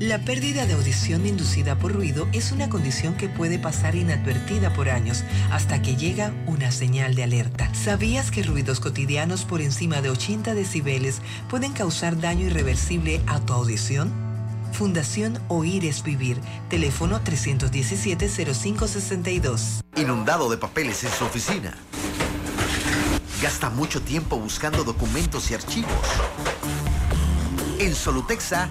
La pérdida de audición inducida por ruido es una condición que puede pasar inadvertida por años hasta que llega una señal de alerta. ¿Sabías que ruidos cotidianos por encima de 80 decibeles pueden causar daño irreversible a tu audición? Fundación Oír es Vivir. Teléfono 317-0562. Inundado de papeles en su oficina. Gasta mucho tiempo buscando documentos y archivos. En Solutexa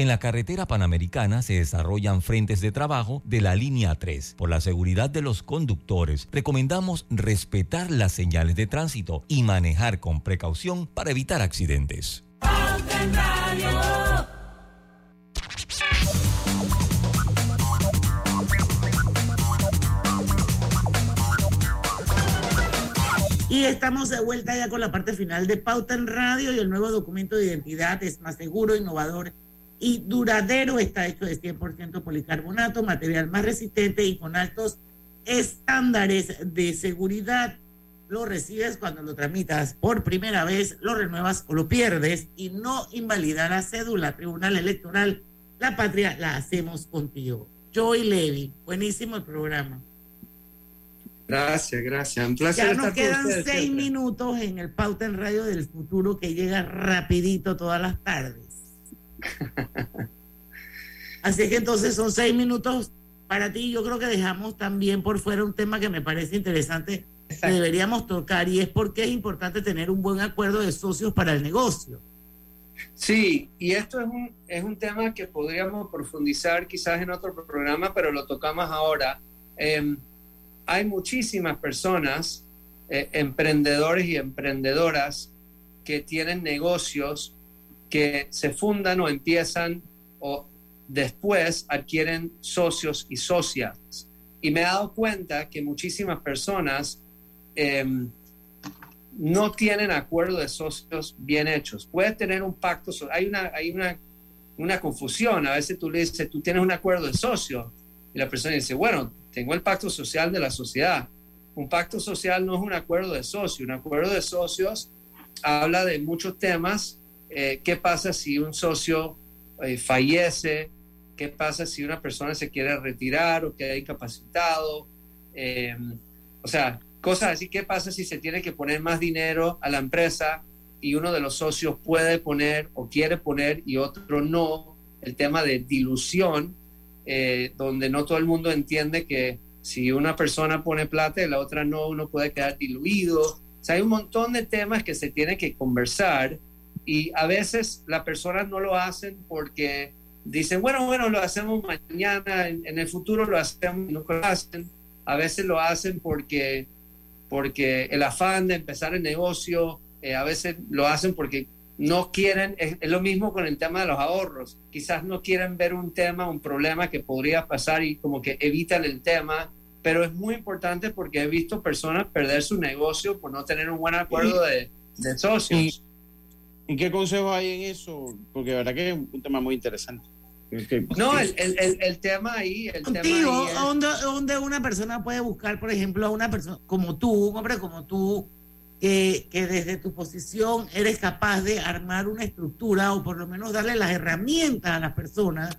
En la carretera panamericana se desarrollan frentes de trabajo de la línea 3. Por la seguridad de los conductores, recomendamos respetar las señales de tránsito y manejar con precaución para evitar accidentes. Y estamos de vuelta ya con la parte final de Pauta en Radio y el nuevo documento de identidad es más seguro, innovador y duradero. Está hecho de 100% policarbonato, material más resistente y con altos estándares de seguridad. Lo recibes cuando lo tramitas por primera vez, lo renuevas o lo pierdes y no invalida la cédula. Tribunal Electoral, la patria la hacemos contigo. Joy Levy, buenísimo el programa. Gracias, gracias. Un placer ya nos quedan seis minutos en el Pauta en Radio del Futuro que llega rapidito todas las tardes. Así que entonces son seis minutos para ti. Yo creo que dejamos también por fuera un tema que me parece interesante que deberíamos tocar y es porque es importante tener un buen acuerdo de socios para el negocio. Sí, y esto es un, es un tema que podríamos profundizar quizás en otro programa, pero lo tocamos ahora. Em, hay muchísimas personas, eh, emprendedores y emprendedoras, que tienen negocios que se fundan o empiezan o después adquieren socios y socias. Y me he dado cuenta que muchísimas personas em, no tienen acuerdo de socios bien hechos. Puedes tener un pacto, hay una, hay una, una confusión. A veces tú le dices, tú tienes un acuerdo de socio. Y la persona dice, bueno, tengo el pacto social de la sociedad. Un pacto social no es un acuerdo de socio. Un acuerdo de socios habla de muchos temas eh, qué pasa si un socio eh, fallece, qué pasa si una persona se quiere retirar o queda incapacitado. Eh, o sea, cosas así. ¿Qué pasa si se tiene que poner más dinero a la empresa y uno de los socios puede poner o quiere poner y otro no? El tema de dilución, eh, donde no todo el mundo entiende que si una persona pone plata y la otra no, uno puede quedar diluido. O sea, hay un montón de temas que se tiene que conversar y a veces las personas no lo hacen porque dicen, bueno, bueno, lo hacemos mañana, en, el futuro lo hacemos, no lo hacen. A veces lo hacen porque, porque el afán de empezar el negocio, eh, a veces lo hacen porque no quieren, es, lo mismo con el tema de los ahorros, quizás no quieren ver un tema, un problema que podría pasar y como que evitan el tema, pero es muy importante porque he visto personas perder su negocio por no tener un buen acuerdo de, de socios. ¿Y qué consejo hay en eso? Porque la verdad que es un tema muy interesante. No, el, el, el, tema ahí. El Contigo, ¿dónde, una persona puede buscar, por ejemplo, a una persona como tú, un hombre como tú, que, que, desde tu posición eres capaz de armar una estructura o por lo menos darle las herramientas a las personas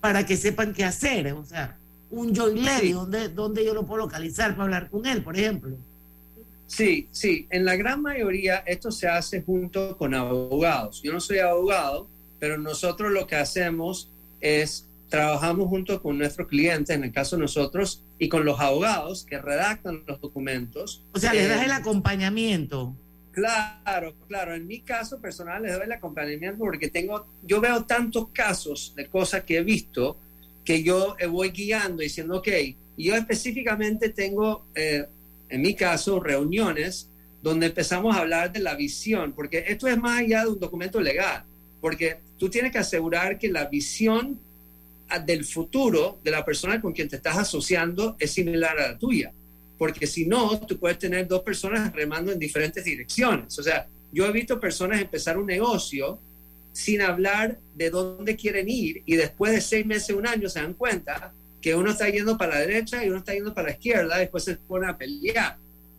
para que sepan qué hacer? O sea, un Joy Levy, ¿dónde, ¿dónde yo lo puedo localizar para hablar con él, por ejemplo? Sí, sí, en la gran mayoría esto se hace junto con abogados. Yo no soy abogado, pero nosotros lo que hacemos es trabajamos junto con nuestros clientes, en el caso de nosotros, y con los abogados que redactan los documentos. O sea, les das el acompañamiento. Claro, claro. En mi caso personal les doy el acompañamiento porque tengo, yo veo tantos casos de cosas que he visto que yo voy guiando diciendo, ok, yo específicamente tengo eh, en mi caso, reuniones donde empezamos a hablar de la visión, porque esto es más allá de un documento legal, porque tú tienes que asegurar que la visión ah, del futuro de la persona con quien te estás asociando es similar a la tuya, porque si no, tú puedes tener dos personas remando en diferentes direcciones. O sea, yo he visto personas empezar un negocio sin hablar de dónde quieren ir y después de seis meses, un año, se dan cuenta que uno está yendo para la derecha y uno está yendo para la izquierda, después se pone a pelear.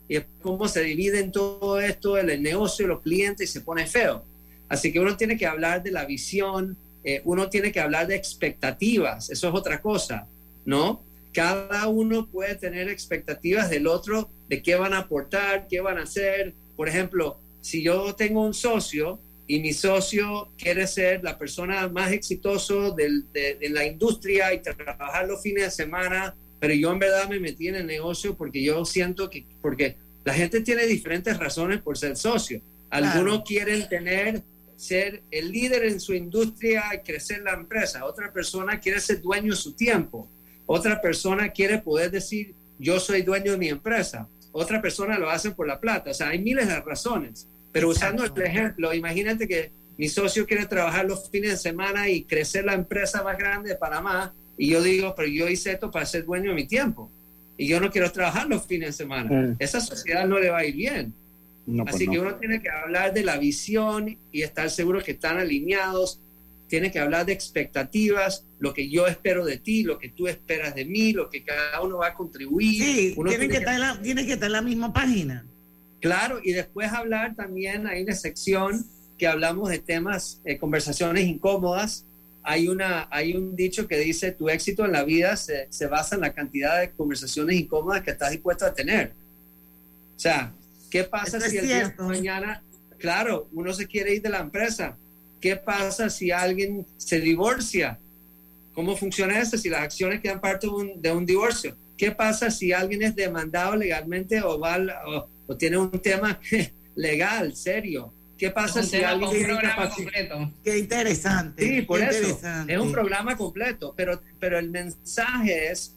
Y es como se divide en todo esto, el, negocio, los clientes, y se pone feo. Así que uno tiene que hablar de la visión, eh, uno tiene que hablar de expectativas, eso es otra cosa, ¿no? Cada uno puede tener expectativas del otro, de qué van a aportar, qué van a hacer. Por ejemplo, si yo tengo un socio y mi socio quiere ser la persona más exitoso de, la industria y trabajar los fines de semana, pero yo en verdad me metí en el negocio porque yo siento que, porque la gente tiene diferentes razones por ser socio. Algunos quieren tener, ser el líder en su industria y crecer la empresa. Otra persona quiere ser dueño de su tiempo. Otra persona quiere poder decir, yo soy dueño de mi empresa. Otra persona lo hace por la plata. O sea, hay miles de razones. Pero usando el ejemplo, imagínate que mi socio quiere trabajar los fines de semana y crecer la empresa más grande de Panamá y yo digo, pero yo hice esto para ser dueño de mi tiempo y yo no quiero trabajar los fines de semana. Esa sociedad no le va a ir bien. Pues Así que uno tiene que hablar de la visión y estar seguro que están alineados. Tiene que hablar de expectativas, lo que yo espero de ti, lo que tú esperas de mí, lo que cada uno va a contribuir. Sí, uno tiene, que, Estar tiene que estar en la misma página. Claro, y después hablar también, hay una sección que hablamos de temas, eh, conversaciones incómodas. Hay, una, hay un dicho que dice, tu éxito en la vida se, basa en la cantidad de conversaciones incómodas que estás dispuesto a tener. O sea, ¿qué pasa si el día de mañana, claro, uno se quiere ir de la empresa? ¿Qué pasa si alguien se divorcia? ¿Cómo funciona eso si las acciones quedan parte de un, divorcio? ¿Qué pasa si alguien es demandado legalmente o va o, o tiene un tema legal, serio. ¿Qué pasa si alguien tiene incapacidad? Qué interesante. Sí, por eso. Es un programa completo, pero, pero el mensaje es,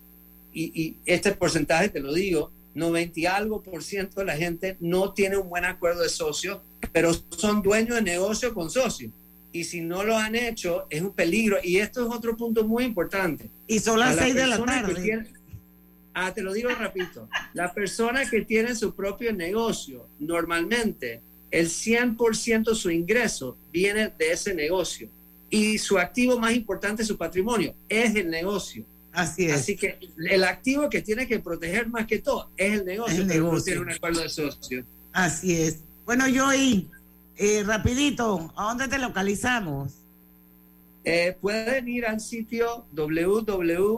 y, y, este porcentaje te lo digo, 90 y algo por ciento de la gente no tiene un buen acuerdo de socio, pero son dueños de negocio con socio. Y si no lo han hecho, es un peligro. Y esto es otro punto muy importante. Y son las seis de la tarde. Ah, te lo digo rapidito. La persona que tiene su propio negocio, normalmente el 100% de su ingreso viene de ese negocio. Y su activo más importante, su patrimonio, es el negocio. Así es. Así que el activo que tiene que proteger más que todo es el negocio. el negocio. tiene un acuerdo de socio. Así es. Bueno, Joey, eh, rapidito, ¿a dónde te localizamos? Eh, pueden ir al sitio www.panamá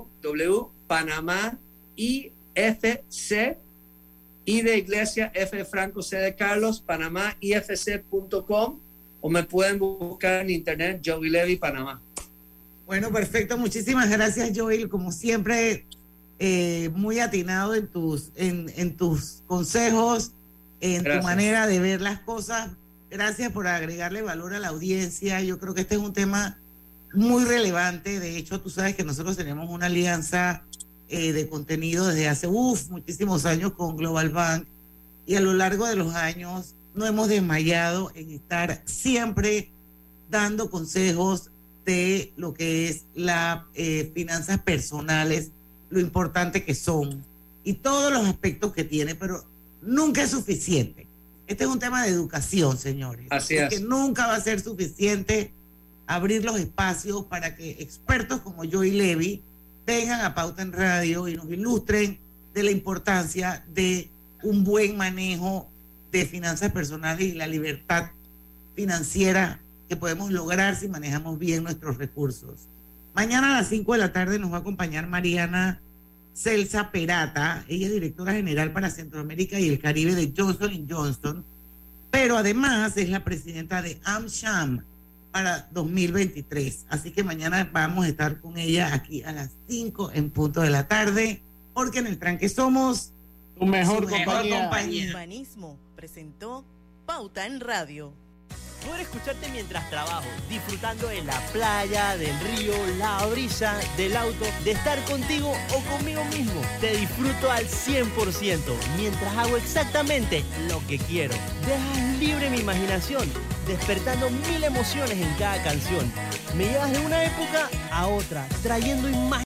IFC y de Iglesia F. Franco C. de Carlos, Panamá, ifc.com o me pueden buscar en internet Joey Levy Panamá. Bueno, perfecto. Muchísimas gracias, Joel. Como siempre, eh, muy atinado en tus, en, tus consejos, en tu manera de ver las cosas. Gracias por agregarle valor a la audiencia. Yo creo que este es un tema muy relevante. De hecho, tú sabes que nosotros tenemos una alianza eh, de contenido desde hace uf, muchísimos años con Global Bank y a lo largo de los años no hemos desmayado en estar siempre dando consejos de lo que es las eh, finanzas personales, lo importante que son y todos los aspectos que tiene, pero nunca es suficiente. Este es un tema de educación, señores. Así es. Que nunca va a ser suficiente abrir los espacios para que expertos como yo y Levi vengan a Pauta en Radio y nos ilustren de la importancia de un buen manejo de finanzas personales y la libertad financiera que podemos lograr si manejamos bien nuestros recursos. Mañana a las 5 de la tarde nos va a acompañar Mariana Celsa Perata. Ella es directora general para Centroamérica y el Caribe de Johnson Johnson, pero además es la presidenta de AmSham para 2023. Así que mañana vamos a estar con ella aquí a las 5 en punto de la tarde, porque en el tranque somos tu mejor, compañía. Humanismo presentó Pauta en Radio. Poder escucharte mientras trabajo, disfrutando de la playa, del río, la brisa, del auto, de estar contigo o conmigo mismo. Te disfruto al 100% mientras hago exactamente lo que quiero. Dejas libre mi imaginación, despertando mil emociones en cada canción. Me llevas de una época a otra, trayendo imágenes